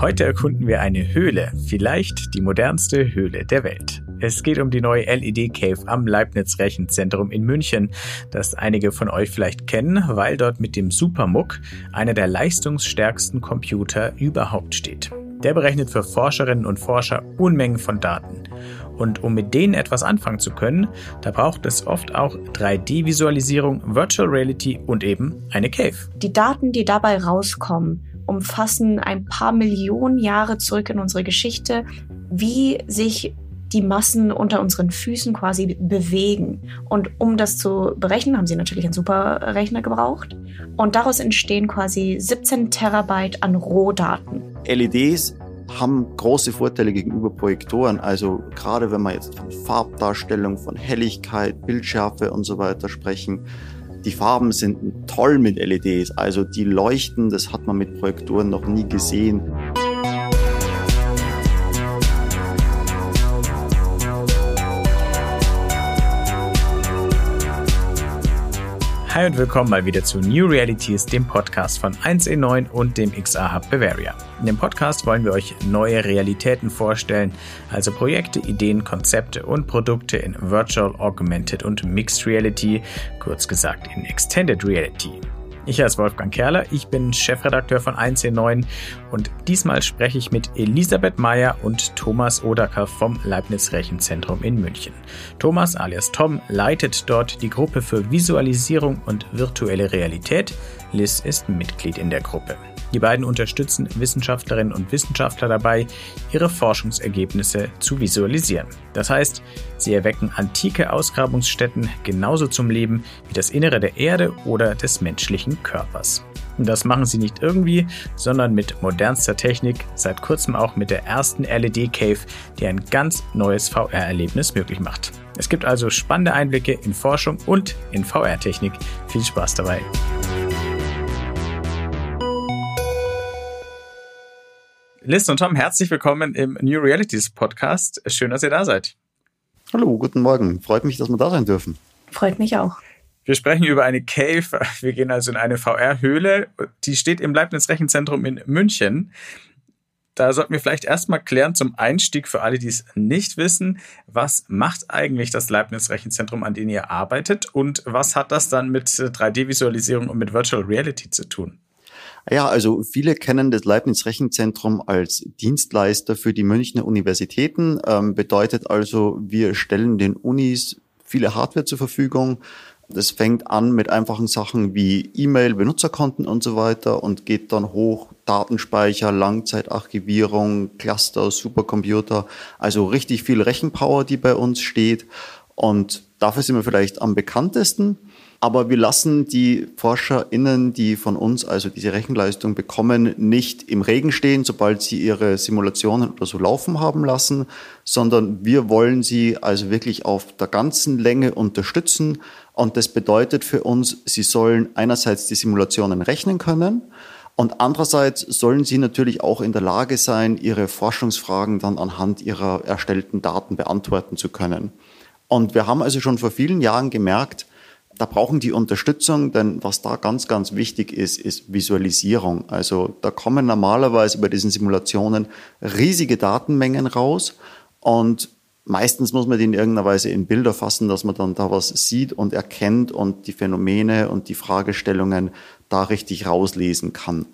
Heute erkunden wir eine Höhle, vielleicht die modernste Höhle der Welt. Es geht um die neue LED Cave am Leibniz Rechenzentrum in München, das einige von euch vielleicht kennen, weil dort mit dem Supermuck einer der leistungsstärksten Computer überhaupt steht. Der berechnet für Forscherinnen und Forscher Unmengen von Daten. Und um mit denen etwas anfangen zu können, da braucht es oft auch 3D-Visualisierung, Virtual Reality und eben eine Cave. Die Daten, die dabei rauskommen, umfassen ein paar Millionen Jahre zurück in unsere Geschichte, wie sich die Massen unter unseren Füßen quasi bewegen. Und um das zu berechnen, haben sie natürlich einen Superrechner gebraucht. Und daraus entstehen quasi 17 Terabyte an Rohdaten. LEDs haben große Vorteile gegenüber Projektoren. Also gerade wenn wir jetzt von Farbdarstellung, von Helligkeit, Bildschärfe und so weiter sprechen. Die Farben sind toll mit LEDs. Also die leuchten, das hat man mit Projektoren noch nie gesehen. Hi und willkommen mal wieder zu New Realities, dem Podcast von 1E9 und dem XR Hub Bavaria. In dem Podcast wollen wir euch neue Realitäten vorstellen, also Projekte, Ideen, Konzepte und Produkte in Virtual, Augmented und Mixed Reality, kurz gesagt in Extended Reality. Ich heiße Wolfgang Kerler, ich bin Chefredakteur von 1C9 und diesmal spreche ich mit Elisabeth Meyer und Thomas Odacker vom Leibniz Rechenzentrum in München. Thomas alias Tom leitet dort die Gruppe für Visualisierung und virtuelle Realität. Liz ist Mitglied in der Gruppe. Die beiden unterstützen Wissenschaftlerinnen und Wissenschaftler dabei, ihre Forschungsergebnisse zu visualisieren. Das heißt, sie erwecken antike Ausgrabungsstätten genauso zum Leben wie das Innere der Erde oder des menschlichen Körpers. Und das machen sie nicht irgendwie, sondern mit modernster Technik, seit kurzem auch mit der ersten LED-Cave, die ein ganz neues VR-Erlebnis möglich macht. Es gibt also spannende Einblicke in Forschung und in VR-Technik. Viel Spaß dabei! Liz und Tom, herzlich willkommen im New Realities Podcast. Schön, dass ihr da seid. Hallo, guten Morgen. Freut mich, dass wir da sein dürfen. Freut mich auch. Wir sprechen über eine Cave. Wir gehen also in eine VR-Höhle. Die steht im Leibniz Rechenzentrum in München. Da sollten wir vielleicht erstmal klären zum Einstieg für alle, die es nicht wissen. Was macht eigentlich das Leibniz Rechenzentrum, an dem ihr arbeitet? Und was hat das dann mit 3D-Visualisierung und mit Virtual Reality zu tun? Ja, also viele kennen das Leibniz Rechenzentrum als Dienstleister für die Münchner Universitäten. Ähm, bedeutet also, wir stellen den Unis viele Hardware zur Verfügung. Das fängt an mit einfachen Sachen wie E-Mail, Benutzerkonten und so weiter und geht dann hoch Datenspeicher, Langzeitarchivierung, Cluster, Supercomputer, also richtig viel Rechenpower, die bei uns steht. Und dafür sind wir vielleicht am bekanntesten. Aber wir lassen die ForscherInnen, die von uns also diese Rechenleistung bekommen, nicht im Regen stehen, sobald sie ihre Simulationen oder so laufen haben lassen, sondern wir wollen sie also wirklich auf der ganzen Länge unterstützen. Und das bedeutet für uns, sie sollen einerseits die Simulationen rechnen können, und andererseits sollen sie natürlich auch in der Lage sein, ihre Forschungsfragen dann anhand ihrer erstellten Daten beantworten zu können. Und wir haben also schon vor vielen Jahren gemerkt, da brauchen die Unterstützung, denn was da ganz, ganz wichtig ist, ist Visualisierung. Also da kommen normalerweise bei diesen Simulationen riesige Datenmengen raus und meistens muss man die in irgendeiner Weise in Bilder fassen, dass man dann da was sieht und erkennt und die Phänomene und die Fragestellungen da richtig rauslesen kann.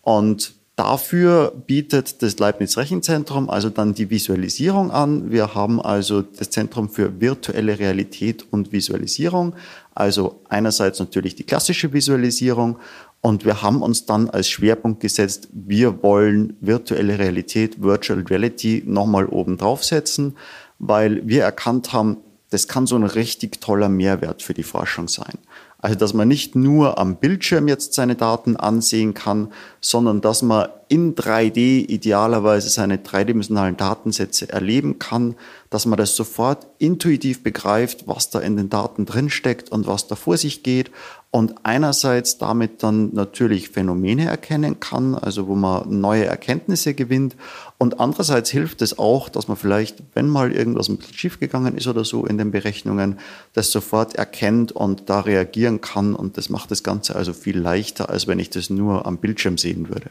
Und Dafür bietet das Leibniz Rechenzentrum also dann die Visualisierung an. Wir haben also das Zentrum für virtuelle Realität und Visualisierung. Also einerseits natürlich die klassische Visualisierung und wir haben uns dann als Schwerpunkt gesetzt, wir wollen virtuelle Realität, Virtual Reality nochmal oben draufsetzen, weil wir erkannt haben, das kann so ein richtig toller Mehrwert für die Forschung sein. Also, dass man nicht nur am Bildschirm jetzt seine Daten ansehen kann, sondern dass man in 3D idealerweise seine dreidimensionalen Datensätze erleben kann, dass man das sofort intuitiv begreift, was da in den Daten drinsteckt und was da vor sich geht und einerseits damit dann natürlich Phänomene erkennen kann, also wo man neue Erkenntnisse gewinnt und andererseits hilft es auch, dass man vielleicht, wenn mal irgendwas ein bisschen schiefgegangen ist oder so in den Berechnungen, das sofort erkennt und da reagieren kann und das macht das Ganze also viel leichter, als wenn ich das nur am Bildschirm sehen würde.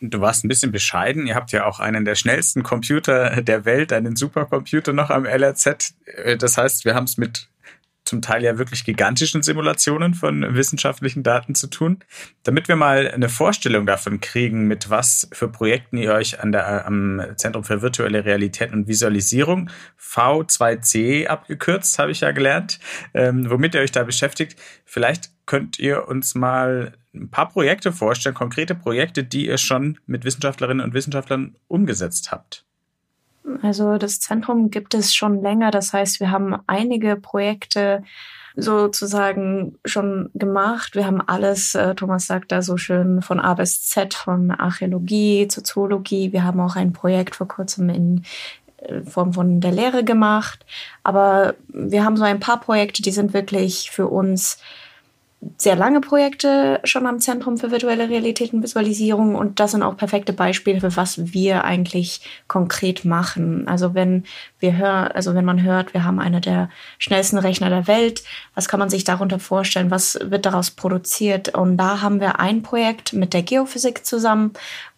Du warst ein bisschen bescheiden. Ihr habt ja auch einen der schnellsten Computer der Welt, einen Supercomputer noch am LRZ. Äh, das heißt, wir haben es mit zum Teil ja wirklich gigantischen Simulationen von wissenschaftlichen Daten zu tun. Damit wir mal eine Vorstellung davon kriegen, mit was für Projekten ihr euch an der, am Zentrum für virtuelle Realität und Visualisierung, V2C abgekürzt, habe ich ja gelernt, ähm, womit ihr euch da beschäftigt. Vielleicht könnt ihr uns mal ein paar Projekte vorstellen, konkrete Projekte, die ihr schon mit Wissenschaftlerinnen und Wissenschaftlern umgesetzt habt. Also das Zentrum gibt es schon länger. Das heißt, wir haben einige Projekte sozusagen schon gemacht. Wir haben alles, äh, Thomas sagt da so schön, von A bis Z, von Archäologie zur Zoologie. Wir haben auch ein Projekt vor kurzem in äh, Form von der Lehre gemacht. Aber wir haben so ein paar Projekte, die sind wirklich für uns sehr lange Projekte schon am Zentrum für virtuelle Realität und Visualisierung und das sind auch perfekte Beispiele für was wir eigentlich konkret machen. Also wenn wir hören, also wenn man hört, wir haben eine der schnellsten Rechner der Welt, was kann man sich darunter vorstellen? Was wird daraus produziert? Und da haben wir ein Projekt mit der Geophysik zusammen,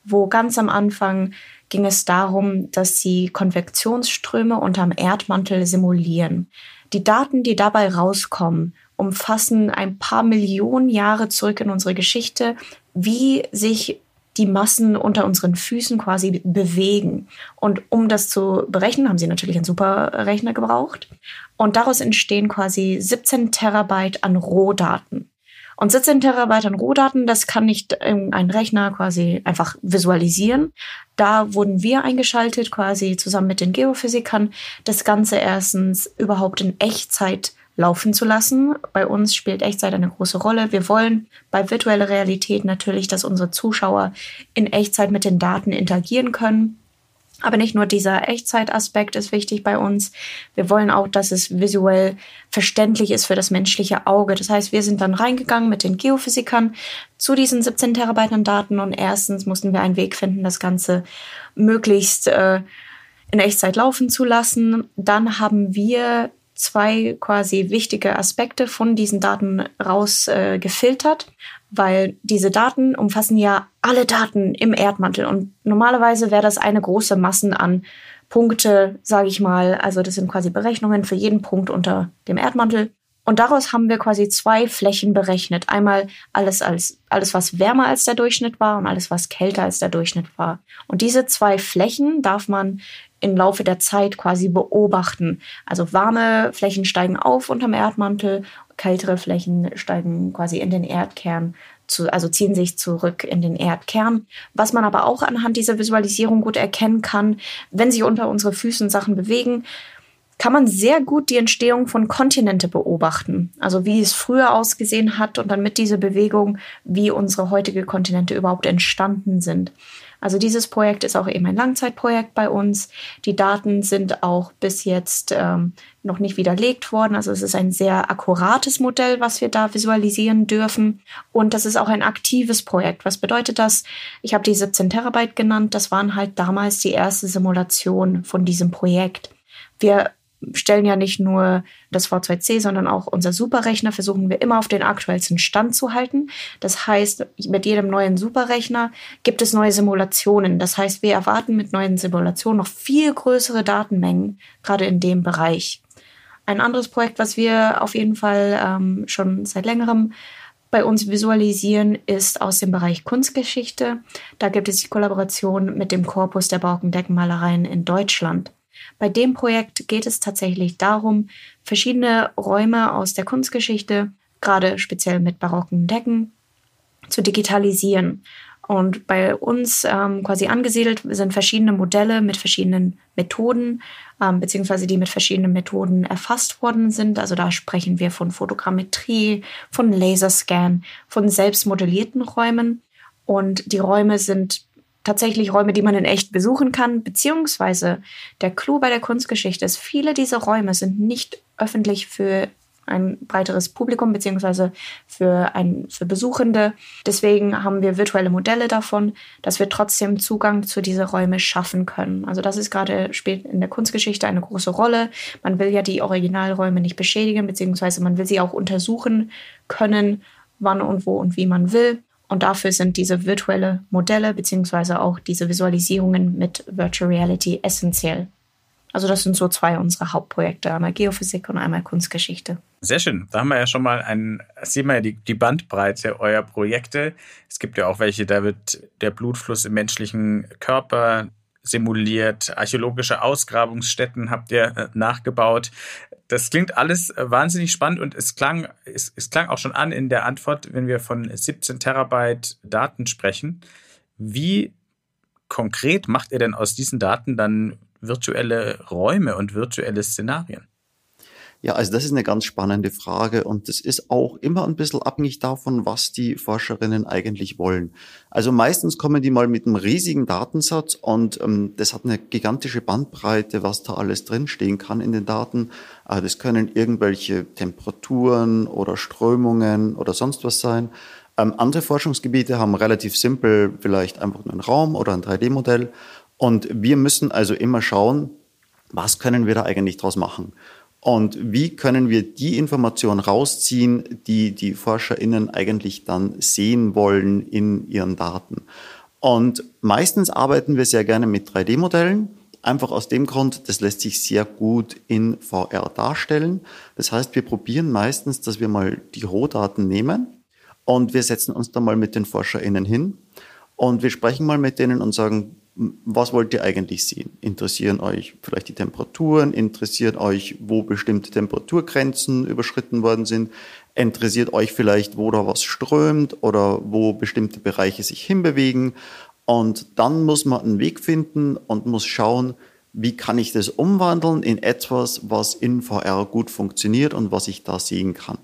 wo ganz am Anfang ging es darum, dass sie Konvektionsströme unterm Erdmantel simulieren. Die Daten, die dabei rauskommen, umfassen ein paar Millionen Jahre zurück in unsere Geschichte, wie sich die Massen unter unseren Füßen quasi bewegen. Und um das zu berechnen, haben sie natürlich einen Superrechner gebraucht. Und daraus entstehen quasi 17 Terabyte an Rohdaten. Und 17 Terabyte an Rohdaten, das kann nicht ein Rechner quasi einfach visualisieren. Da wurden wir eingeschaltet, quasi zusammen mit den Geophysikern, das Ganze erstens überhaupt in Echtzeit laufen zu lassen. Bei uns spielt Echtzeit eine große Rolle. Wir wollen bei virtueller Realität natürlich, dass unsere Zuschauer in Echtzeit mit den Daten interagieren können. Aber nicht nur dieser Echtzeitaspekt ist wichtig bei uns. Wir wollen auch, dass es visuell verständlich ist für das menschliche Auge. Das heißt, wir sind dann reingegangen mit den Geophysikern zu diesen 17 Terabyte an Daten und erstens mussten wir einen Weg finden, das Ganze möglichst äh, in Echtzeit laufen zu lassen. Dann haben wir zwei quasi wichtige Aspekte von diesen Daten rausgefiltert, äh, weil diese Daten umfassen ja alle Daten im Erdmantel und normalerweise wäre das eine große Massen an Punkte, sage ich mal. Also das sind quasi Berechnungen für jeden Punkt unter dem Erdmantel. Und daraus haben wir quasi zwei Flächen berechnet. Einmal alles als, alles, was wärmer als der Durchschnitt war und alles, was kälter als der Durchschnitt war. Und diese zwei Flächen darf man im Laufe der Zeit quasi beobachten. Also warme Flächen steigen auf unterm Erdmantel, kältere Flächen steigen quasi in den Erdkern, zu, also ziehen sich zurück in den Erdkern. Was man aber auch anhand dieser Visualisierung gut erkennen kann, wenn sich unter unsere Füßen Sachen bewegen, kann man sehr gut die Entstehung von Kontinente beobachten. Also wie es früher ausgesehen hat und dann mit dieser Bewegung, wie unsere heutige Kontinente überhaupt entstanden sind. Also dieses Projekt ist auch eben ein Langzeitprojekt bei uns. Die Daten sind auch bis jetzt ähm, noch nicht widerlegt worden. Also es ist ein sehr akkurates Modell, was wir da visualisieren dürfen. Und das ist auch ein aktives Projekt. Was bedeutet das? Ich habe die 17 Terabyte genannt. Das waren halt damals die erste Simulation von diesem Projekt. Wir stellen ja nicht nur das V2C, sondern auch unser Superrechner versuchen wir immer auf den aktuellsten Stand zu halten. Das heißt, mit jedem neuen Superrechner gibt es neue Simulationen. Das heißt, wir erwarten mit neuen Simulationen noch viel größere Datenmengen, gerade in dem Bereich. Ein anderes Projekt, was wir auf jeden Fall ähm, schon seit längerem bei uns visualisieren, ist aus dem Bereich Kunstgeschichte. Da gibt es die Kollaboration mit dem Korpus der barocken in Deutschland. Bei dem Projekt geht es tatsächlich darum, verschiedene Räume aus der Kunstgeschichte, gerade speziell mit barocken Decken, zu digitalisieren. Und bei uns ähm, quasi angesiedelt sind verschiedene Modelle mit verschiedenen Methoden, ähm, beziehungsweise die mit verschiedenen Methoden erfasst worden sind. Also da sprechen wir von Fotogrammetrie, von Laserscan, von selbstmodellierten Räumen. Und die Räume sind tatsächlich Räume, die man in echt besuchen kann, beziehungsweise der Clou bei der Kunstgeschichte ist, viele dieser Räume sind nicht öffentlich für ein breiteres Publikum beziehungsweise für, ein, für Besuchende. Deswegen haben wir virtuelle Modelle davon, dass wir trotzdem Zugang zu diesen Räumen schaffen können. Also das ist gerade spielt in der Kunstgeschichte eine große Rolle. Man will ja die Originalräume nicht beschädigen, beziehungsweise man will sie auch untersuchen können, wann und wo und wie man will. Und dafür sind diese virtuelle Modelle beziehungsweise auch diese Visualisierungen mit Virtual Reality essentiell. Also das sind so zwei unserer Hauptprojekte, einmal Geophysik und einmal Kunstgeschichte. Sehr schön. Da haben wir ja schon mal ein, sehen wir ja die, die Bandbreite eurer Projekte. Es gibt ja auch welche, da wird der Blutfluss im menschlichen Körper simuliert, archäologische Ausgrabungsstätten habt ihr äh, nachgebaut. Das klingt alles äh, wahnsinnig spannend und es klang, es, es klang auch schon an in der Antwort, wenn wir von 17 Terabyte Daten sprechen. Wie konkret macht ihr denn aus diesen Daten dann virtuelle Räume und virtuelle Szenarien? Ja, also das ist eine ganz spannende Frage und das ist auch immer ein bisschen abhängig davon, was die Forscherinnen eigentlich wollen. Also meistens kommen die mal mit einem riesigen Datensatz und ähm, das hat eine gigantische Bandbreite, was da alles drinstehen kann in den Daten. Äh, das können irgendwelche Temperaturen oder Strömungen oder sonst was sein. Ähm, andere Forschungsgebiete haben relativ simpel vielleicht einfach nur einen Raum oder ein 3D-Modell und wir müssen also immer schauen, was können wir da eigentlich draus machen? Und wie können wir die Information rausziehen, die die ForscherInnen eigentlich dann sehen wollen in ihren Daten? Und meistens arbeiten wir sehr gerne mit 3D-Modellen. Einfach aus dem Grund, das lässt sich sehr gut in VR darstellen. Das heißt, wir probieren meistens, dass wir mal die Rohdaten nehmen und wir setzen uns dann mal mit den ForscherInnen hin und wir sprechen mal mit denen und sagen, was wollt ihr eigentlich sehen? Interessieren euch vielleicht die Temperaturen? Interessiert euch, wo bestimmte Temperaturgrenzen überschritten worden sind? Interessiert euch vielleicht, wo da was strömt oder wo bestimmte Bereiche sich hinbewegen? Und dann muss man einen Weg finden und muss schauen, wie kann ich das umwandeln in etwas, was in VR gut funktioniert und was ich da sehen kann.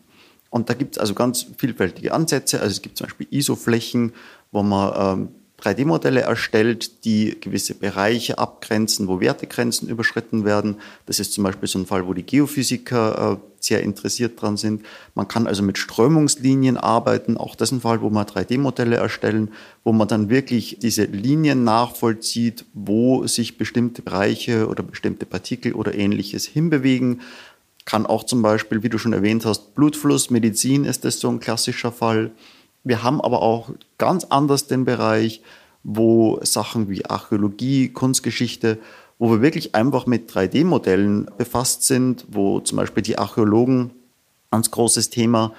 Und da gibt es also ganz vielfältige Ansätze. Also es gibt zum Beispiel ISO-Flächen, wo man ähm, 3D-Modelle erstellt, die gewisse Bereiche abgrenzen, wo Wertegrenzen überschritten werden. Das ist zum Beispiel so ein Fall, wo die Geophysiker äh, sehr interessiert dran sind. Man kann also mit Strömungslinien arbeiten. Auch das ist ein Fall, wo man 3D-Modelle erstellen, wo man dann wirklich diese Linien nachvollzieht, wo sich bestimmte Bereiche oder bestimmte Partikel oder ähnliches hinbewegen. Kann auch zum Beispiel, wie du schon erwähnt hast, Blutfluss, Medizin ist das so ein klassischer Fall. Wir haben aber auch ganz anders den Bereich, wo Sachen wie Archäologie, Kunstgeschichte, wo wir wirklich einfach mit 3D-Modellen befasst sind, wo zum Beispiel die Archäologen, ganz großes Thema,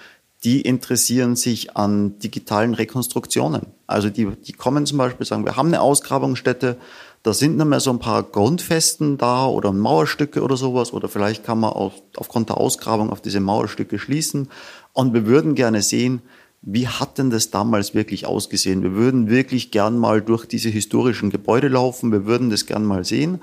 die interessieren sich an digitalen Rekonstruktionen. Also die, die kommen zum Beispiel, sagen, wir haben eine Ausgrabungsstätte, da sind noch mehr so ein paar Grundfesten da oder Mauerstücke oder sowas oder vielleicht kann man auch aufgrund der Ausgrabung auf diese Mauerstücke schließen. Und wir würden gerne sehen, wie hat denn das damals wirklich ausgesehen? Wir würden wirklich gern mal durch diese historischen Gebäude laufen, wir würden das gern mal sehen.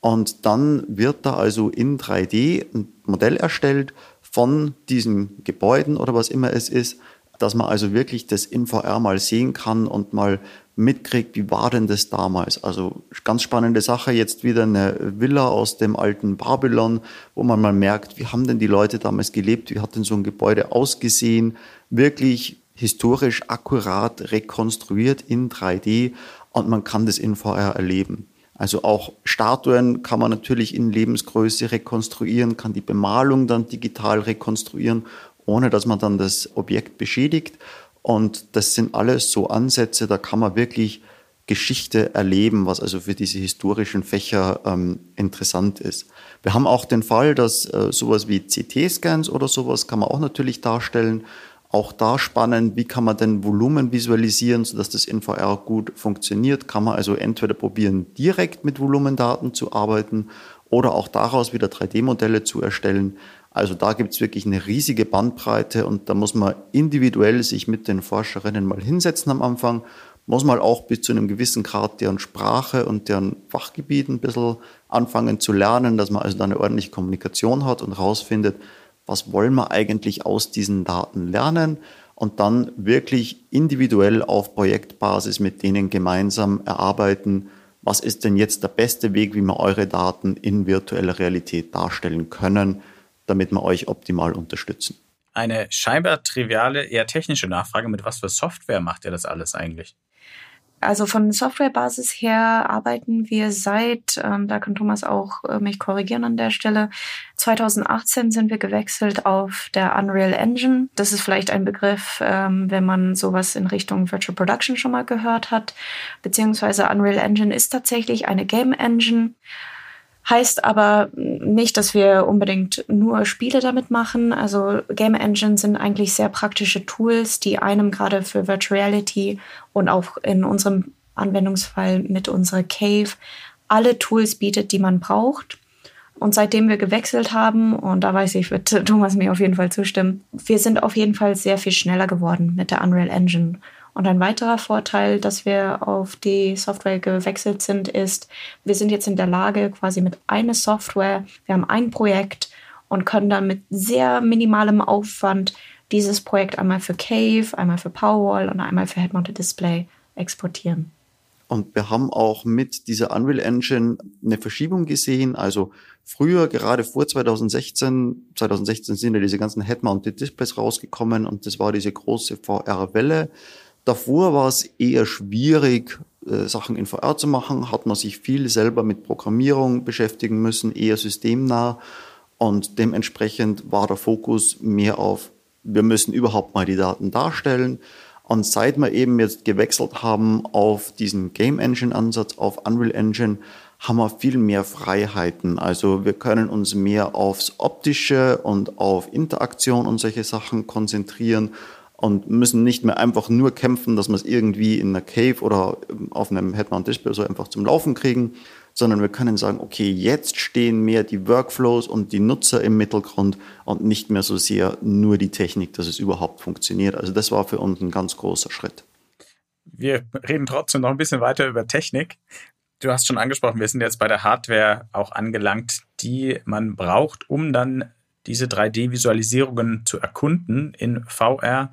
Und dann wird da also in 3D ein Modell erstellt von diesen Gebäuden oder was immer es ist, dass man also wirklich das in VR mal sehen kann und mal mitkriegt, wie war denn das damals? Also ganz spannende Sache, jetzt wieder eine Villa aus dem alten Babylon, wo man mal merkt, wie haben denn die Leute damals gelebt, wie hat denn so ein Gebäude ausgesehen? Wirklich historisch akkurat rekonstruiert in 3D und man kann das in VR erleben. Also auch Statuen kann man natürlich in Lebensgröße rekonstruieren, kann die Bemalung dann digital rekonstruieren, ohne dass man dann das Objekt beschädigt. Und das sind alles so Ansätze, da kann man wirklich Geschichte erleben, was also für diese historischen Fächer ähm, interessant ist. Wir haben auch den Fall, dass äh, sowas wie CT-Scans oder sowas kann man auch natürlich darstellen. Auch da spannend, wie kann man denn Volumen visualisieren, sodass das in VR gut funktioniert. Kann man also entweder probieren, direkt mit Volumendaten zu arbeiten oder auch daraus wieder 3D-Modelle zu erstellen. Also da gibt es wirklich eine riesige Bandbreite und da muss man individuell sich mit den Forscherinnen mal hinsetzen am Anfang, muss man auch bis zu einem gewissen Grad deren Sprache und deren Fachgebiet ein bisschen anfangen zu lernen, dass man also da eine ordentliche Kommunikation hat und rausfindet, was wollen wir eigentlich aus diesen Daten lernen und dann wirklich individuell auf Projektbasis mit denen gemeinsam erarbeiten, was ist denn jetzt der beste Weg, wie wir eure Daten in virtueller Realität darstellen können, damit wir euch optimal unterstützen. Eine scheinbar triviale, eher technische Nachfrage, mit was für Software macht ihr das alles eigentlich? Also von Softwarebasis her arbeiten wir seit, ähm, da kann Thomas auch äh, mich korrigieren an der Stelle, 2018 sind wir gewechselt auf der Unreal Engine. Das ist vielleicht ein Begriff, ähm, wenn man sowas in Richtung Virtual Production schon mal gehört hat. Beziehungsweise Unreal Engine ist tatsächlich eine Game Engine. Heißt aber nicht, dass wir unbedingt nur Spiele damit machen. Also Game Engines sind eigentlich sehr praktische Tools, die einem gerade für Virtual Reality und auch in unserem Anwendungsfall mit unserer Cave alle Tools bietet, die man braucht. Und seitdem wir gewechselt haben, und da weiß ich, wird Thomas mir auf jeden Fall zustimmen, wir sind auf jeden Fall sehr viel schneller geworden mit der Unreal Engine. Und ein weiterer Vorteil, dass wir auf die Software gewechselt sind, ist, wir sind jetzt in der Lage, quasi mit einer Software, wir haben ein Projekt und können dann mit sehr minimalem Aufwand dieses Projekt einmal für Cave, einmal für Powerwall und einmal für Head-Mounted Display exportieren. Und wir haben auch mit dieser Unreal Engine eine Verschiebung gesehen. Also früher, gerade vor 2016, 2016 sind ja diese ganzen Head-Mounted Displays rausgekommen und das war diese große VR-Welle. Davor war es eher schwierig, äh, Sachen in VR zu machen, hat man sich viel selber mit Programmierung beschäftigen müssen, eher systemnah. Und dementsprechend war der Fokus mehr auf, wir müssen überhaupt mal die Daten darstellen. Und seit wir eben jetzt gewechselt haben auf diesen Game Engine Ansatz, auf Unreal Engine, haben wir viel mehr Freiheiten. Also wir können uns mehr aufs Optische und auf Interaktion und solche Sachen konzentrieren und müssen nicht mehr einfach nur kämpfen, dass wir es irgendwie in einer Cave oder auf einem Head-Mount-Display so einfach zum Laufen kriegen, sondern wir können sagen, okay, jetzt stehen mehr die Workflows und die Nutzer im Mittelgrund und nicht mehr so sehr nur die Technik, dass es überhaupt funktioniert. Also das war für uns ein ganz großer Schritt. Wir reden trotzdem noch ein bisschen weiter über Technik. Du hast schon angesprochen, wir sind jetzt bei der Hardware auch angelangt, die man braucht, um dann diese 3D-Visualisierungen zu erkunden in VR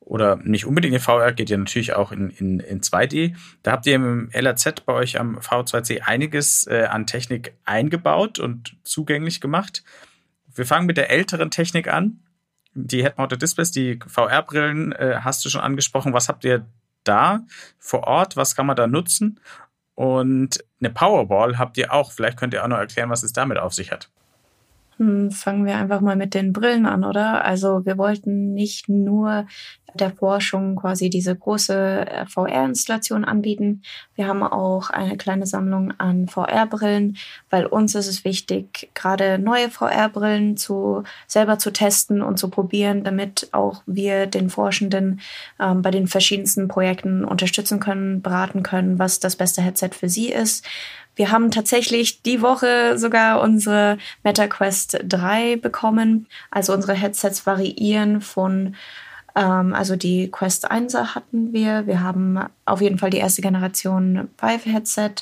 oder nicht unbedingt in VR, geht ja natürlich auch in, in, in 2D. Da habt ihr im LAZ bei euch am V2C einiges äh, an Technik eingebaut und zugänglich gemacht. Wir fangen mit der älteren Technik an. Die Head-Mounted Displays, die VR-Brillen äh, hast du schon angesprochen. Was habt ihr da vor Ort? Was kann man da nutzen? Und eine Powerball habt ihr auch. Vielleicht könnt ihr auch noch erklären, was es damit auf sich hat. Hm, fangen wir einfach mal mit den Brillen an, oder? Also wir wollten nicht nur der Forschung quasi diese große äh, VR-Installation anbieten. Wir haben auch eine kleine Sammlung an VR-Brillen, weil uns ist es wichtig, gerade neue VR-Brillen zu selber zu testen und zu probieren, damit auch wir den Forschenden ähm, bei den verschiedensten Projekten unterstützen können, beraten können, was das beste Headset für sie ist. Wir haben tatsächlich die Woche sogar unsere MetaQuest 3 bekommen. Also unsere Headsets variieren von, ähm, also die Quest 1er hatten wir. Wir haben auf jeden Fall die erste Generation Vive Headset,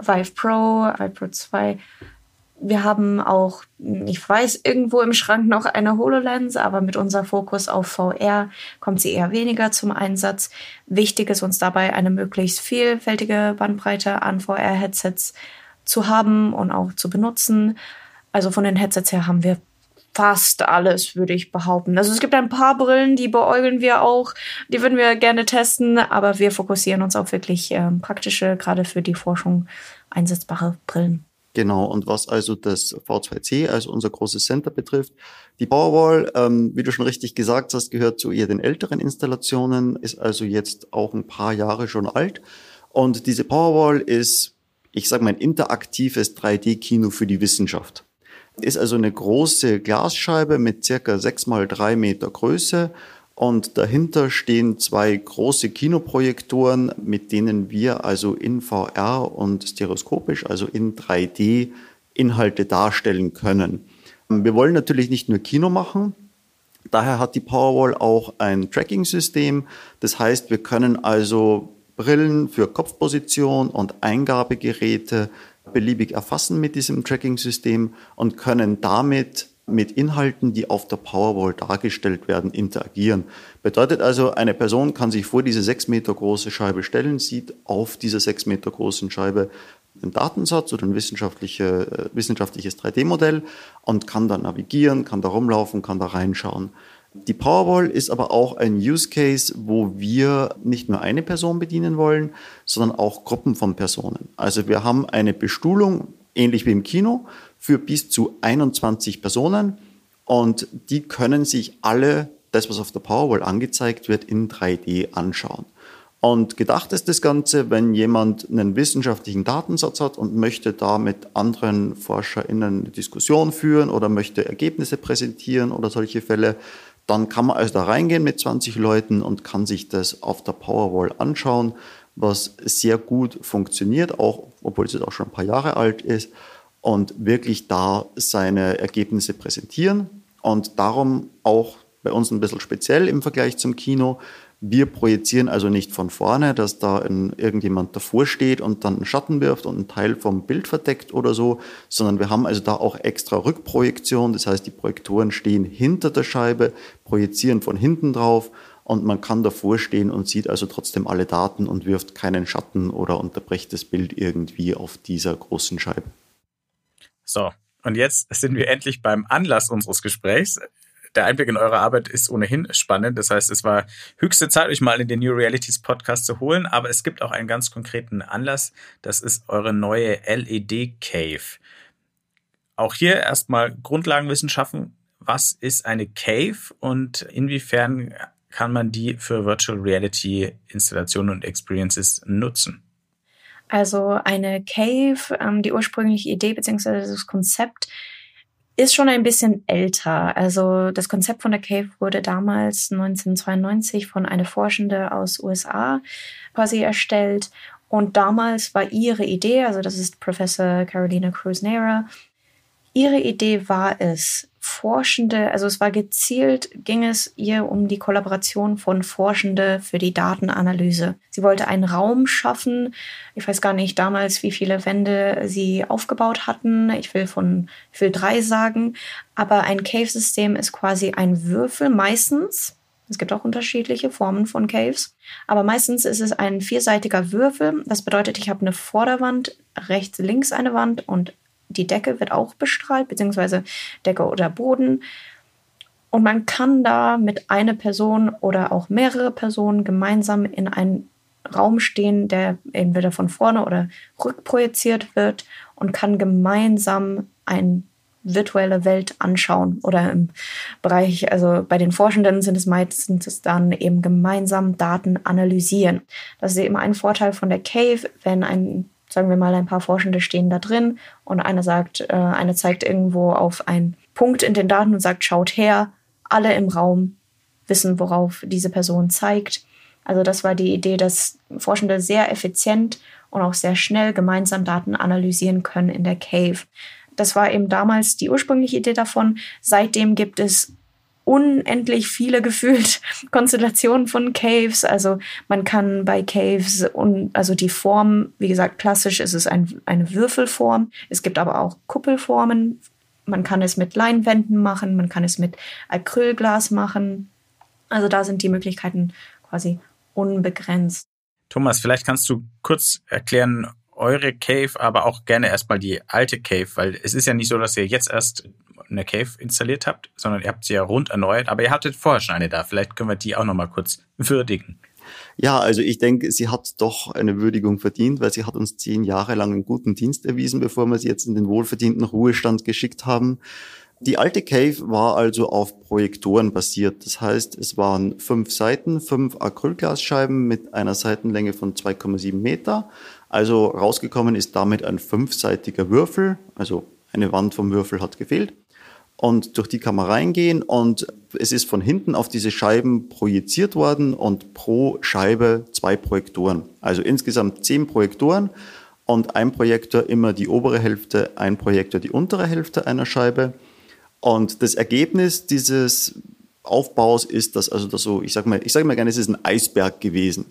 Vive Pro, Vive Pro 2 wir haben auch, ich weiß, irgendwo im Schrank noch eine HoloLens, aber mit unserem Fokus auf VR kommt sie eher weniger zum Einsatz. Wichtig ist uns dabei, eine möglichst vielfältige Bandbreite an VR-Headsets zu haben und auch zu benutzen. Also von den Headsets her haben wir fast alles, würde ich behaupten. Also es gibt ein paar Brillen, die beäugeln wir auch, die würden wir gerne testen, aber wir fokussieren uns auf wirklich ähm, praktische, gerade für die Forschung einsetzbare Brillen. Genau, und was also das V2C, also unser großes Center betrifft, die Powerwall, ähm, wie du schon richtig gesagt hast, gehört zu eher den älteren Installationen, ist also jetzt auch ein paar Jahre schon alt. Und diese Powerwall ist, ich sage mal, ein interaktives 3D-Kino für die Wissenschaft. Ist also eine große Glasscheibe mit circa sechs mal drei Meter Größe und dahinter stehen zwei große Kinoprojektoren, mit denen wir also in VR und stereoskopisch, also in 3D, Inhalte darstellen können. Wir wollen natürlich nicht nur Kino machen. Daher hat die Powerwall auch ein Tracking-System. Das heißt, wir können also Brillen für Kopfposition und Eingabegeräte beliebig erfassen mit diesem Tracking-System und können damit mit Inhalten, die auf der Powerwall dargestellt werden, interagieren. Bedeutet also, eine Person kann sich vor diese sechs Meter große Scheibe stellen, sieht auf dieser sechs Meter großen Scheibe einen Datensatz oder ein wissenschaftliche, äh, wissenschaftliches 3D-Modell und kann da navigieren, kann da rumlaufen, kann da reinschauen. Die Powerwall ist aber auch ein Use Case, wo wir nicht nur eine Person bedienen wollen, sondern auch Gruppen von Personen. Also wir haben eine Bestuhlung, ähnlich wie im Kino, für bis zu 21 Personen und die können sich alle das, was auf der Powerwall angezeigt wird, in 3D anschauen. Und gedacht ist das Ganze, wenn jemand einen wissenschaftlichen Datensatz hat und möchte da mit anderen ForscherInnen eine Diskussion führen oder möchte Ergebnisse präsentieren oder solche Fälle, dann kann man also da reingehen mit 20 Leuten und kann sich das auf der Powerwall anschauen, was sehr gut funktioniert, auch obwohl es jetzt auch schon ein paar Jahre alt ist und wirklich da seine Ergebnisse präsentieren und darum auch bei uns ein bisschen speziell im Vergleich zum Kino. Wir projizieren also nicht von vorne, dass da ein, irgendjemand davor steht und dann einen Schatten wirft und einen Teil vom Bild verdeckt oder so, sondern wir haben also da auch extra Rückprojektion. Das heißt, die Projektoren stehen hinter der Scheibe, projizieren von hinten drauf und man kann davor stehen und sieht also trotzdem alle Daten und wirft keinen Schatten oder unterbricht das Bild irgendwie auf dieser großen Scheibe. So, und jetzt sind wir endlich beim Anlass unseres Gesprächs der Einblick in eure Arbeit ist ohnehin spannend. Das heißt, es war höchste Zeit, euch mal in den New Realities Podcast zu holen. Aber es gibt auch einen ganz konkreten Anlass. Das ist eure neue LED Cave. Auch hier erstmal Grundlagenwissenschaften. Was ist eine Cave und inwiefern kann man die für Virtual Reality Installationen und Experiences nutzen? Also eine Cave, ähm, die ursprüngliche Idee bzw. das Konzept ist schon ein bisschen älter. Also das Konzept von der Cave wurde damals 1992 von einer Forschende aus USA quasi erstellt. Und damals war ihre Idee, also das ist Professor Carolina Cruz-Nera, ihre Idee war es, Forschende, also es war gezielt, ging es ihr um die Kollaboration von Forschende für die Datenanalyse. Sie wollte einen Raum schaffen. Ich weiß gar nicht damals, wie viele Wände sie aufgebaut hatten. Ich will von, ich will drei sagen. Aber ein Cave-System ist quasi ein Würfel meistens. Es gibt auch unterschiedliche Formen von Caves. Aber meistens ist es ein vierseitiger Würfel. Das bedeutet, ich habe eine Vorderwand, rechts, links eine Wand und die Decke wird auch bestrahlt, beziehungsweise Decke oder Boden. Und man kann da mit einer Person oder auch mehrere Personen gemeinsam in einen Raum stehen, der entweder von vorne oder rückprojiziert wird und kann gemeinsam eine virtuelle Welt anschauen. Oder im Bereich, also bei den Forschenden sind es meistens dann eben gemeinsam Daten analysieren. Das ist eben ein Vorteil von der Cave, wenn ein sagen wir mal, ein paar Forschende stehen da drin und einer sagt, äh, einer zeigt irgendwo auf einen Punkt in den Daten und sagt, schaut her, alle im Raum wissen, worauf diese Person zeigt. Also das war die Idee, dass Forschende sehr effizient und auch sehr schnell gemeinsam Daten analysieren können in der Cave. Das war eben damals die ursprüngliche Idee davon. Seitdem gibt es unendlich viele gefühlt Konstellationen von Caves. Also man kann bei Caves und also die Form, wie gesagt, klassisch ist es ein, eine Würfelform. Es gibt aber auch Kuppelformen. Man kann es mit Leinwänden machen, man kann es mit Acrylglas machen. Also da sind die Möglichkeiten quasi unbegrenzt. Thomas, vielleicht kannst du kurz erklären, eure Cave, aber auch gerne erstmal die alte Cave, weil es ist ja nicht so, dass ihr jetzt erst eine Cave installiert habt, sondern ihr habt sie ja rund erneuert, aber ihr hattet vorher schon eine da. Vielleicht können wir die auch nochmal kurz würdigen. Ja, also ich denke, sie hat doch eine Würdigung verdient, weil sie hat uns zehn Jahre lang einen guten Dienst erwiesen, bevor wir sie jetzt in den wohlverdienten Ruhestand geschickt haben. Die alte Cave war also auf Projektoren basiert. Das heißt, es waren fünf Seiten, fünf Acrylglasscheiben mit einer Seitenlänge von 2,7 Meter. Also rausgekommen ist damit ein fünfseitiger Würfel. Also eine Wand vom Würfel hat gefehlt und durch die kann man reingehen und es ist von hinten auf diese Scheiben projiziert worden und pro Scheibe zwei Projektoren. Also insgesamt zehn Projektoren und ein Projektor immer die obere Hälfte, ein Projektor die untere Hälfte einer Scheibe. Und das Ergebnis dieses Aufbaus ist, dass also das so, ich sage mal, ich mal gerne, es ist ein Eisberg gewesen.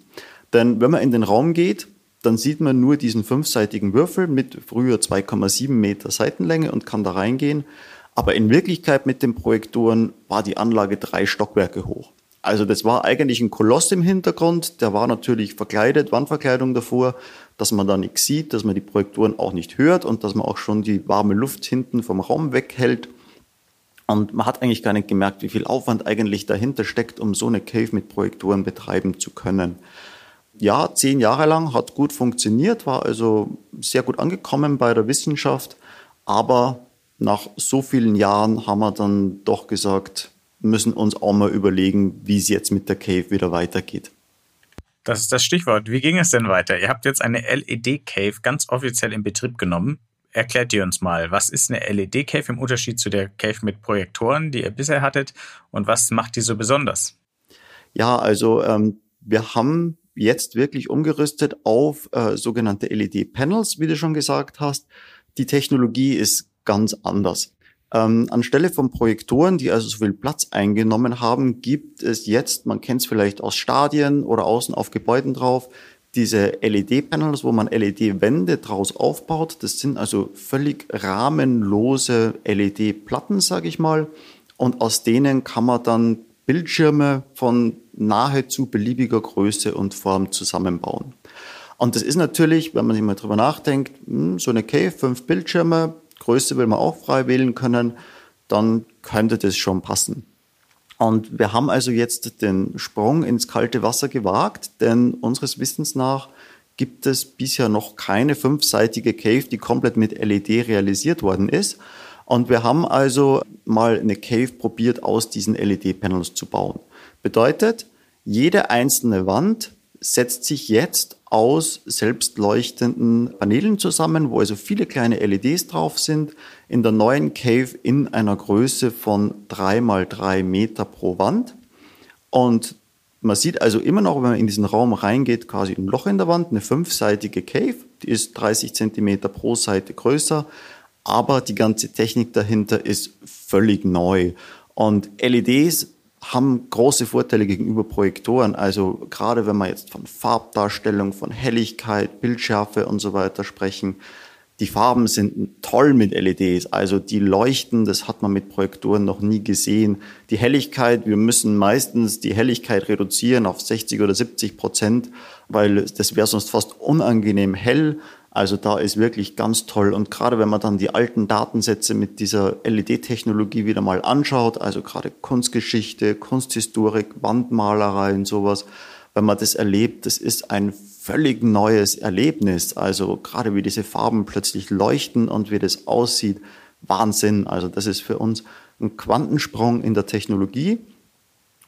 Denn wenn man in den Raum geht, dann sieht man nur diesen fünfseitigen Würfel mit früher 2,7 Meter Seitenlänge und kann da reingehen. Aber in Wirklichkeit mit den Projektoren war die Anlage drei Stockwerke hoch. Also das war eigentlich ein Koloss im Hintergrund, der war natürlich verkleidet, Wandverkleidung davor, dass man da nichts sieht, dass man die Projektoren auch nicht hört und dass man auch schon die warme Luft hinten vom Raum weghält. Und man hat eigentlich gar nicht gemerkt, wie viel Aufwand eigentlich dahinter steckt, um so eine Cave mit Projektoren betreiben zu können. Ja, zehn Jahre lang hat gut funktioniert, war also sehr gut angekommen bei der Wissenschaft. Aber nach so vielen Jahren haben wir dann doch gesagt, müssen uns auch mal überlegen, wie es jetzt mit der Cave wieder weitergeht. Das ist das Stichwort. Wie ging es denn weiter? Ihr habt jetzt eine LED-Cave ganz offiziell in Betrieb genommen. Erklärt ihr uns mal, was ist eine LED-Cave im Unterschied zu der Cave mit Projektoren, die ihr bisher hattet, und was macht die so besonders? Ja, also ähm, wir haben jetzt wirklich umgerüstet auf äh, sogenannte LED-Panels, wie du schon gesagt hast. Die Technologie ist ganz anders. Ähm, anstelle von Projektoren, die also so viel Platz eingenommen haben, gibt es jetzt, man kennt es vielleicht aus Stadien oder außen auf Gebäuden drauf, diese LED-Panels, wo man LED-Wände draus aufbaut. Das sind also völlig rahmenlose LED-Platten, sage ich mal. Und aus denen kann man dann Bildschirme von nahezu beliebiger Größe und Form zusammenbauen. Und das ist natürlich, wenn man sich mal drüber nachdenkt, hm, so eine Cave, fünf Bildschirme, Größe will man auch frei wählen können, dann könnte das schon passen. Und wir haben also jetzt den Sprung ins kalte Wasser gewagt, denn unseres Wissens nach gibt es bisher noch keine fünfseitige Cave, die komplett mit LED realisiert worden ist. Und wir haben also mal eine Cave probiert, aus diesen LED-Panels zu bauen. Bedeutet, jede einzelne Wand setzt sich jetzt aus selbstleuchtenden Paneelen zusammen, wo also viele kleine LEDs drauf sind, in der neuen Cave in einer Größe von drei mal drei Meter pro Wand. Und man sieht also immer noch, wenn man in diesen Raum reingeht, quasi ein Loch in der Wand, eine fünfseitige Cave, die ist 30 Zentimeter pro Seite größer, aber die ganze Technik dahinter ist völlig neu. Und LEDs haben große Vorteile gegenüber Projektoren. Also gerade wenn wir jetzt von Farbdarstellung, von Helligkeit, Bildschärfe und so weiter sprechen, die Farben sind toll mit LEDs, also die leuchten, das hat man mit Projektoren noch nie gesehen. Die Helligkeit, wir müssen meistens die Helligkeit reduzieren auf 60 oder 70 Prozent, weil das wäre sonst fast unangenehm hell. Also da ist wirklich ganz toll. Und gerade wenn man dann die alten Datensätze mit dieser LED-Technologie wieder mal anschaut, also gerade Kunstgeschichte, Kunsthistorik, Wandmalerei und sowas, wenn man das erlebt, das ist ein völlig neues Erlebnis. Also gerade wie diese Farben plötzlich leuchten und wie das aussieht, Wahnsinn. Also das ist für uns ein Quantensprung in der Technologie.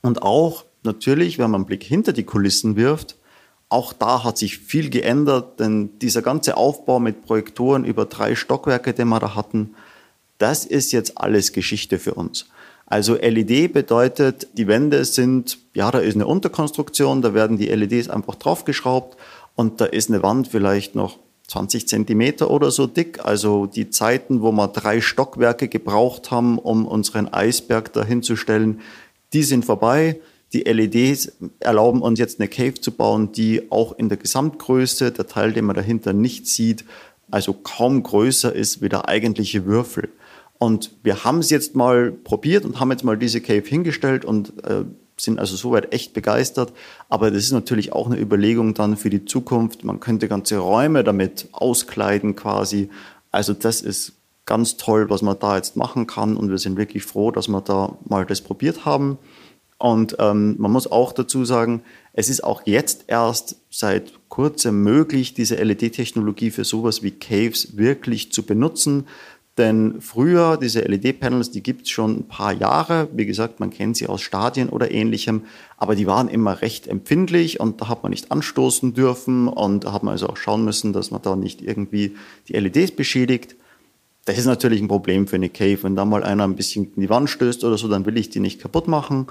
Und auch natürlich, wenn man einen Blick hinter die Kulissen wirft, auch da hat sich viel geändert, denn dieser ganze Aufbau mit Projektoren über drei Stockwerke, den wir da hatten, das ist jetzt alles Geschichte für uns. Also LED bedeutet, die Wände sind, ja, da ist eine Unterkonstruktion, da werden die LEDs einfach draufgeschraubt und da ist eine Wand vielleicht noch 20 Zentimeter oder so dick. Also die Zeiten, wo wir drei Stockwerke gebraucht haben, um unseren Eisberg dahinzustellen, die sind vorbei. Die LEDs erlauben uns jetzt eine Cave zu bauen, die auch in der Gesamtgröße, der Teil, den man dahinter nicht sieht, also kaum größer ist wie der eigentliche Würfel. Und wir haben es jetzt mal probiert und haben jetzt mal diese Cave hingestellt und äh, sind also soweit echt begeistert. Aber das ist natürlich auch eine Überlegung dann für die Zukunft. Man könnte ganze Räume damit auskleiden quasi. Also das ist ganz toll, was man da jetzt machen kann. Und wir sind wirklich froh, dass wir da mal das probiert haben. Und ähm, man muss auch dazu sagen, es ist auch jetzt erst seit kurzem möglich, diese LED-Technologie für sowas wie Caves wirklich zu benutzen. Denn früher, diese LED-Panels, die gibt es schon ein paar Jahre. Wie gesagt, man kennt sie aus Stadien oder ähnlichem. Aber die waren immer recht empfindlich und da hat man nicht anstoßen dürfen. Und da hat man also auch schauen müssen, dass man da nicht irgendwie die LEDs beschädigt. Das ist natürlich ein Problem für eine Cave. Wenn da mal einer ein bisschen in die Wand stößt oder so, dann will ich die nicht kaputt machen.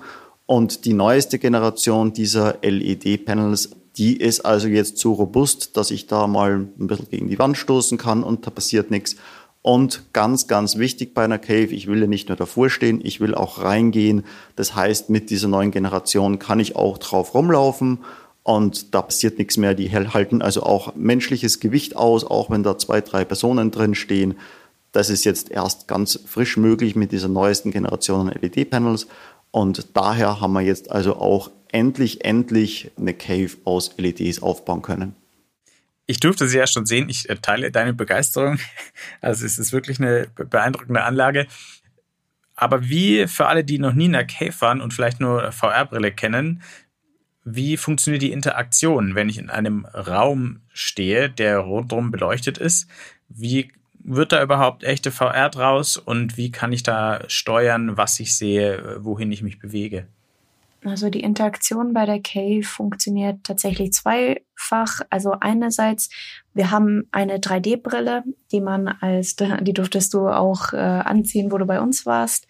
Und die neueste Generation dieser LED-Panels, die ist also jetzt so robust, dass ich da mal ein bisschen gegen die Wand stoßen kann und da passiert nichts. Und ganz, ganz wichtig bei einer Cave, ich will ja nicht nur davor stehen, ich will auch reingehen. Das heißt, mit dieser neuen Generation kann ich auch drauf rumlaufen und da passiert nichts mehr. Die halten also auch menschliches Gewicht aus, auch wenn da zwei, drei Personen drin stehen. Das ist jetzt erst ganz frisch möglich mit dieser neuesten Generation LED-Panels. Und daher haben wir jetzt also auch endlich, endlich eine Cave aus LEDs aufbauen können. Ich durfte sie ja schon sehen. Ich äh, teile deine Begeisterung. Also es ist wirklich eine beeindruckende Anlage. Aber wie für alle, die noch nie in der Cave waren und vielleicht nur VR-Brille kennen, wie funktioniert die Interaktion, wenn ich in einem Raum stehe, der rundherum beleuchtet ist? Wie wird da überhaupt echte VR draus und wie kann ich da steuern, was ich sehe, wohin ich mich bewege? Also die Interaktion bei der Cave funktioniert tatsächlich zweifach. Also einerseits, wir haben eine 3D-Brille, die man als, die durftest du auch äh, anziehen, wo du bei uns warst.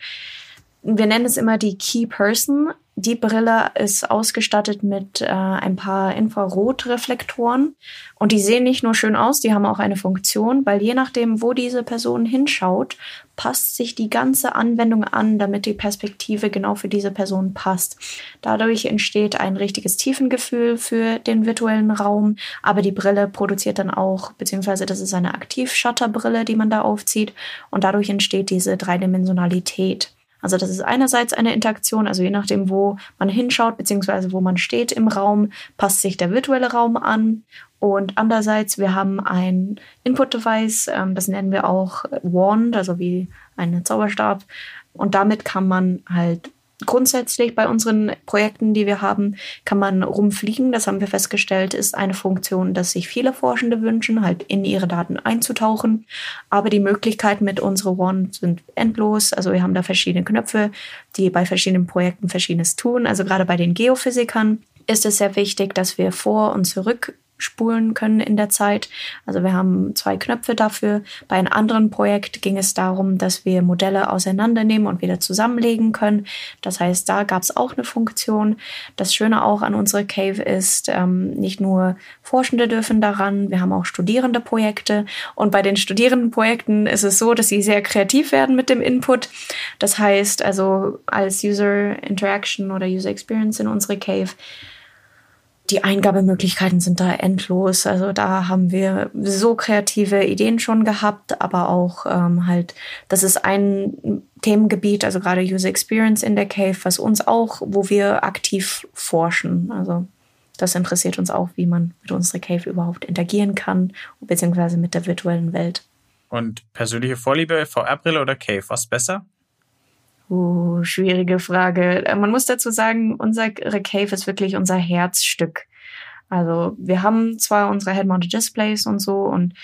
Wir nennen es immer die Key Person. Die Brille ist ausgestattet mit äh, ein paar Infrarotreflektoren und die sehen nicht nur schön aus, die haben auch eine Funktion, weil je nachdem, wo diese Person hinschaut, passt sich die ganze Anwendung an, damit die Perspektive genau für diese Person passt. Dadurch entsteht ein richtiges Tiefengefühl für den virtuellen Raum, aber die Brille produziert dann auch, beziehungsweise das ist eine Aktiv-Shutter-Brille, die man da aufzieht und dadurch entsteht diese Dreidimensionalität. Also das ist einerseits eine Interaktion, also je nachdem, wo man hinschaut, beziehungsweise wo man steht im Raum, passt sich der virtuelle Raum an. Und andererseits, wir haben ein Input-Device, ähm, das nennen wir auch Wand, also wie ein Zauberstab. Und damit kann man halt Grundsätzlich bei unseren Projekten, die wir haben, kann man rumfliegen. Das haben wir festgestellt, ist eine Funktion, dass sich viele Forschende wünschen, halt in ihre Daten einzutauchen. Aber die Möglichkeiten mit unserer One sind endlos. Also wir haben da verschiedene Knöpfe, die bei verschiedenen Projekten verschiedenes tun. Also gerade bei den Geophysikern ist es sehr wichtig, dass wir vor und zurück spulen können in der Zeit. Also wir haben zwei Knöpfe dafür. Bei einem anderen Projekt ging es darum, dass wir Modelle auseinandernehmen und wieder zusammenlegen können. Das heißt, da gab es auch eine Funktion. Das Schöne auch an unserer Cave ist, ähm, nicht nur Forschende dürfen daran, wir haben auch studierende Projekte. Und bei den studierenden Projekten ist es so, dass sie sehr kreativ werden mit dem Input. Das heißt also als User Interaction oder User Experience in unsere Cave die Eingabemöglichkeiten sind da endlos. Also da haben wir so kreative Ideen schon gehabt, aber auch ähm, halt, das ist ein Themengebiet, also gerade User Experience in der Cave, was uns auch, wo wir aktiv forschen. Also das interessiert uns auch, wie man mit unserer Cave überhaupt interagieren kann, beziehungsweise mit der virtuellen Welt. Und persönliche Vorliebe, VR-Brille oder Cave, was besser? Uh, schwierige Frage. Äh, man muss dazu sagen, unsere Cave ist wirklich unser Herzstück. Also wir haben zwar unsere Head-Mounted Displays und so und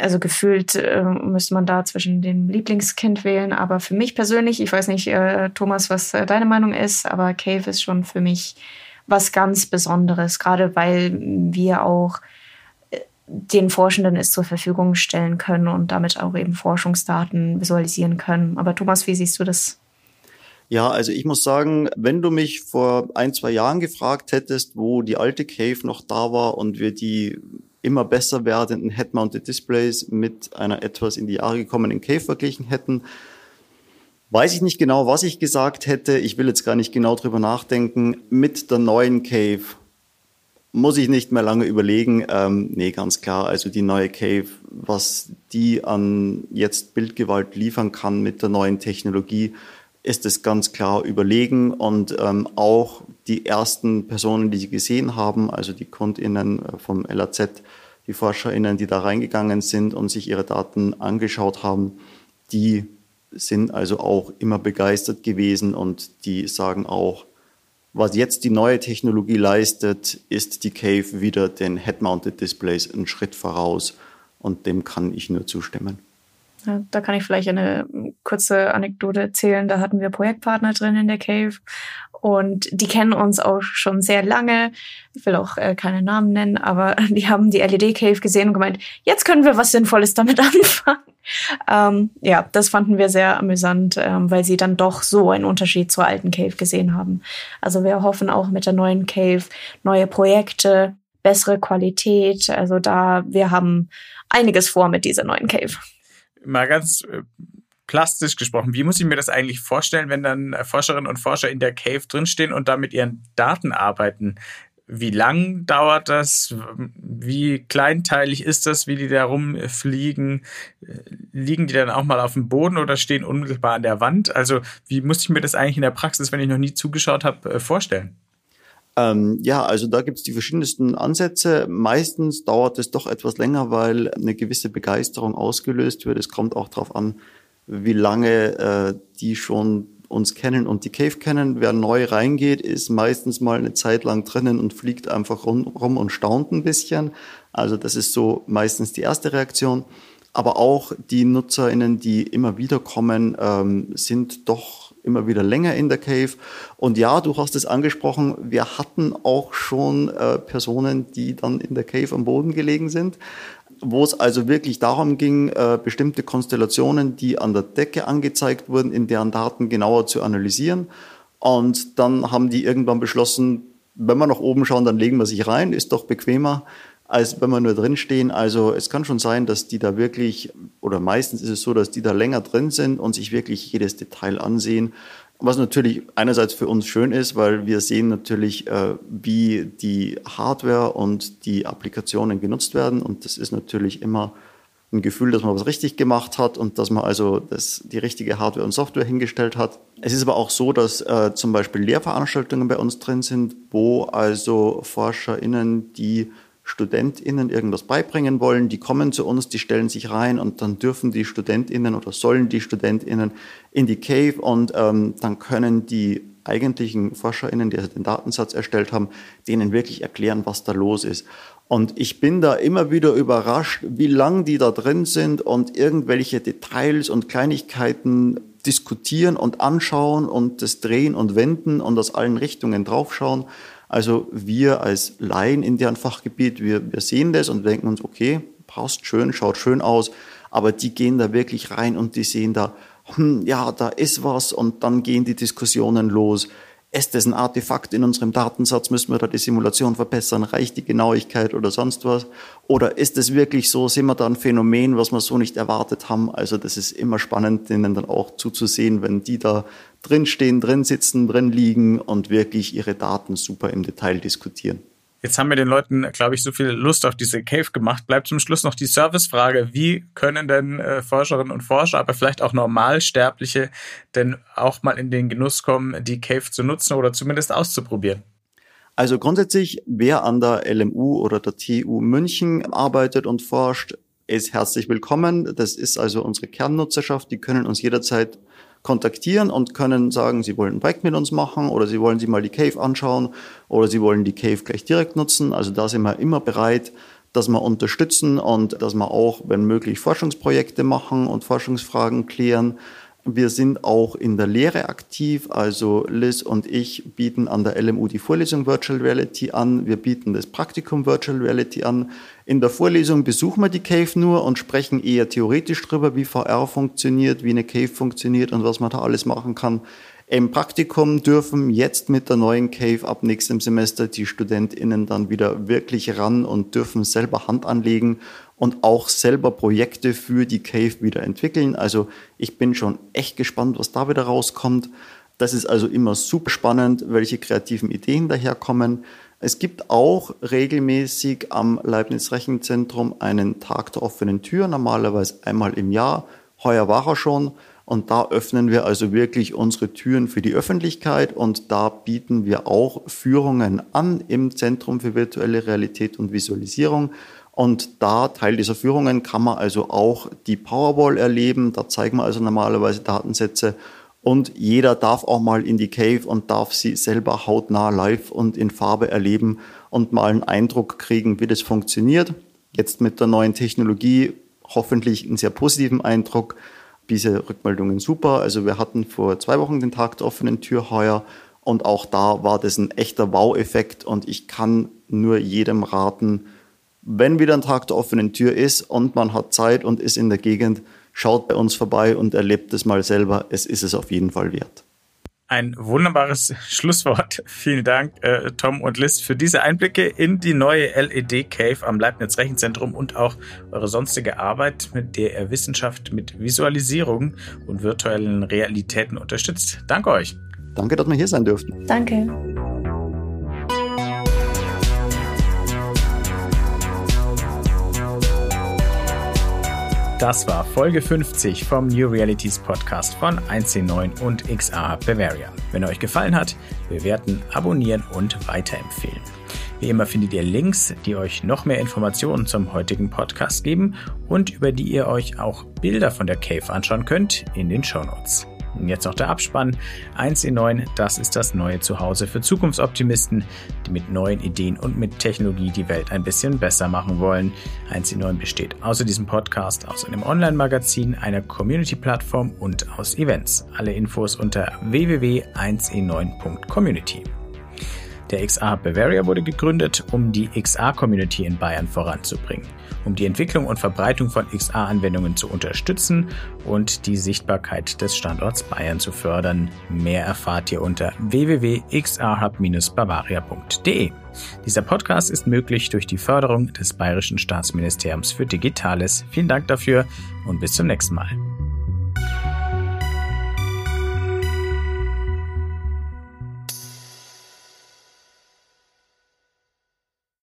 also gefühlt äh, müsste man da zwischen dem Lieblingskind wählen, aber für mich persönlich, ich weiß nicht, äh, Thomas, was äh, deine Meinung ist, aber Cave ist schon für mich was ganz Besonderes, gerade weil wir auch den Forschenden es zur Verfügung stellen können und damit auch eben Forschungsdaten visualisieren können. Aber Thomas, wie siehst du das? Ja, also ich muss sagen, wenn du mich vor ein, zwei Jahren gefragt hättest, wo die alte Cave noch da war und wir die immer besser werdenden Head-Mounted Displays mit einer etwas in die Jahre gekommenen Cave verglichen hätten, weiß ich nicht genau, was ich gesagt hätte. Ich will jetzt gar nicht genau drüber nachdenken. Mit der neuen Cave muss ich nicht mehr lange überlegen. Ähm, nee, ganz klar. Also die neue Cave, was die an jetzt Bildgewalt liefern kann mit der neuen Technologie, ist es ganz klar überlegen. Und ähm, auch die ersten Personen, die sie gesehen haben, also die KundInnen äh, vom LAZ, die ForscherInnen, die da reingegangen sind und sich ihre Daten angeschaut haben, die sind also auch immer begeistert gewesen und die sagen auch, was jetzt die neue Technologie leistet, ist die Cave wieder den Head-Mounted Displays einen Schritt voraus und dem kann ich nur zustimmen. Ja, da kann ich vielleicht eine kurze Anekdote erzählen. Da hatten wir Projektpartner drin in der Cave und die kennen uns auch schon sehr lange. Ich will auch äh, keine Namen nennen, aber die haben die LED Cave gesehen und gemeint, jetzt können wir was Sinnvolles damit anfangen. Ähm, ja, das fanden wir sehr amüsant, ähm, weil sie dann doch so einen Unterschied zur alten Cave gesehen haben. Also wir hoffen auch mit der neuen Cave neue Projekte, bessere Qualität. Also da, wir haben einiges vor mit dieser neuen Cave. Mal ganz äh, plastisch gesprochen, wie muss ich mir das eigentlich vorstellen, wenn dann Forscherinnen und Forscher in der Cave drinstehen und da mit ihren Daten arbeiten? Wie lang dauert das? Wie kleinteilig ist das, wie die da rumfliegen? Liegen die dann auch mal auf dem Boden oder stehen unmittelbar an der Wand? Also wie muss ich mir das eigentlich in der Praxis, wenn ich noch nie zugeschaut habe, äh, vorstellen? Ähm, ja, also da gibt es die verschiedensten Ansätze. Meistens dauert es doch etwas länger, weil eine gewisse Begeisterung ausgelöst wird. Es kommt auch darauf an, wie lange äh, die schon uns kennen und die Cave kennen. Wer neu reingeht, ist meistens mal eine Zeit lang drinnen und fliegt einfach rum, und staunt ein bisschen. Also das ist so meistens die erste Reaktion. Aber auch die NutzerInnen, die immer wieder kommen, ähm, sind doch immer wieder länger in der Cave. Und ja, du hast es angesprochen, wir hatten auch schon äh, Personen, die dann in der Cave am Boden gelegen sind wo es also wirklich darum ging, äh, bestimmte Konstellationen, die an der Decke angezeigt wurden, in deren Daten genauer zu analysieren. Und dann haben die irgendwann beschlossen, wenn wir nach oben schauen, dann legen wir sich rein, ist doch bequemer, als wenn wir nur drin stehen. Also es kann schon sein, dass die da wirklich, oder meistens ist es so, dass die da länger drin sind und sich wirklich jedes Detail ansehen. Was natürlich einerseits für uns schön ist, weil wir sehen natürlich, äh, wie die Hardware und die Applikationen genutzt werden. Und das ist natürlich immer ein Gefühl, dass man was richtig gemacht hat und dass man also das, die richtige Hardware und Software hingestellt hat. Es ist aber auch so, dass äh, zum Beispiel Lehrveranstaltungen bei uns drin sind, wo also ForscherInnen, die StudentInnen irgendwas beibringen wollen, die kommen zu uns, die stellen sich rein und dann dürfen die StudentInnen oder sollen die StudentInnen in die Cave und ähm, dann können die eigentlichen ForscherInnen, die den Datensatz erstellt haben, denen wirklich erklären, was da los ist. Und ich bin da immer wieder überrascht, wie lang die da drin sind und irgendwelche Details und Kleinigkeiten diskutieren und anschauen und das drehen und wenden und aus allen Richtungen draufschauen. Also wir als Laien in deren Fachgebiet, wir, wir sehen das und denken uns, okay, passt schön, schaut schön aus, aber die gehen da wirklich rein und die sehen da, hm, ja, da ist was und dann gehen die Diskussionen los ist das ein Artefakt in unserem Datensatz? Müssen wir da die Simulation verbessern? Reicht die Genauigkeit oder sonst was? Oder ist es wirklich so? Sind wir da ein Phänomen, was wir so nicht erwartet haben? Also das ist immer spannend, denen dann auch zuzusehen, wenn die da drin stehen, drin sitzen, drin liegen und wirklich ihre Daten super im Detail diskutieren. Jetzt haben wir den Leuten, glaube ich, so viel Lust auf diese Cave gemacht. Bleibt zum Schluss noch die Servicefrage. Wie können denn äh, Forscherinnen und Forscher, aber vielleicht auch Normalsterbliche, denn auch mal in den Genuss kommen, die Cave zu nutzen oder zumindest auszuprobieren? Also grundsätzlich, wer an der LMU oder der TU München arbeitet und forscht, ist herzlich willkommen. Das ist also unsere Kernnutzerschaft. Die können uns jederzeit kontaktieren und können sagen, sie wollen ein Projekt mit uns machen oder sie wollen sich mal die Cave anschauen oder sie wollen die Cave gleich direkt nutzen. Also da sind wir immer bereit, dass wir unterstützen und dass wir auch, wenn möglich, Forschungsprojekte machen und Forschungsfragen klären. Wir sind auch in der Lehre aktiv. Also Liz und ich bieten an der LMU die Vorlesung Virtual Reality an. Wir bieten das Praktikum Virtual Reality an. In der Vorlesung besuchen wir die Cave nur und sprechen eher theoretisch darüber, wie VR funktioniert, wie eine Cave funktioniert und was man da alles machen kann. Im Praktikum dürfen jetzt mit der neuen Cave ab nächstem Semester die StudentInnen dann wieder wirklich ran und dürfen selber Hand anlegen und auch selber Projekte für die Cave wieder entwickeln. Also ich bin schon echt gespannt, was da wieder rauskommt. Das ist also immer super spannend, welche kreativen Ideen daherkommen. Es gibt auch regelmäßig am Leibniz Rechenzentrum einen Tag der offenen Tür, normalerweise einmal im Jahr. Heuer war er schon. Und da öffnen wir also wirklich unsere Türen für die Öffentlichkeit und da bieten wir auch Führungen an im Zentrum für virtuelle Realität und Visualisierung. Und da, Teil dieser Führungen, kann man also auch die Powerball erleben. Da zeigen wir also normalerweise Datensätze. Und jeder darf auch mal in die Cave und darf sie selber hautnah live und in Farbe erleben und mal einen Eindruck kriegen, wie das funktioniert. Jetzt mit der neuen Technologie hoffentlich einen sehr positiven Eindruck diese Rückmeldungen super. Also wir hatten vor zwei Wochen den Tag der offenen Tür heuer und auch da war das ein echter Wow-Effekt und ich kann nur jedem raten, wenn wieder ein Tag der offenen Tür ist und man hat Zeit und ist in der Gegend, schaut bei uns vorbei und erlebt es mal selber. Es ist es auf jeden Fall wert. Ein wunderbares Schlusswort. Vielen Dank, äh, Tom und Liz, für diese Einblicke in die neue LED Cave am Leibniz Rechenzentrum und auch eure sonstige Arbeit, mit der ihr Wissenschaft mit Visualisierung und virtuellen Realitäten unterstützt. Danke euch. Danke, dass wir hier sein durften. Danke. Das war Folge 50 vom New Realities Podcast von 1C9 und XA Bavaria. Wenn euch gefallen hat, bewerten, abonnieren und weiterempfehlen. Wie immer findet ihr Links, die euch noch mehr Informationen zum heutigen Podcast geben und über die ihr euch auch Bilder von der Cave anschauen könnt in den Show Notes. Und jetzt noch der Abspann. 1 in 9, das ist das neue Zuhause für Zukunftsoptimisten, die mit neuen Ideen und mit Technologie die Welt ein bisschen besser machen wollen. 1 in 9 besteht außer diesem Podcast aus einem Online-Magazin, einer Community-Plattform und aus Events. Alle Infos unter www.1in9.community. Der XA Bavaria wurde gegründet, um die XA-Community in Bayern voranzubringen, um die Entwicklung und Verbreitung von XA-Anwendungen zu unterstützen und die Sichtbarkeit des Standorts Bayern zu fördern. Mehr erfahrt ihr unter www.xahub-bavaria.de. Dieser Podcast ist möglich durch die Förderung des Bayerischen Staatsministeriums für Digitales. Vielen Dank dafür und bis zum nächsten Mal.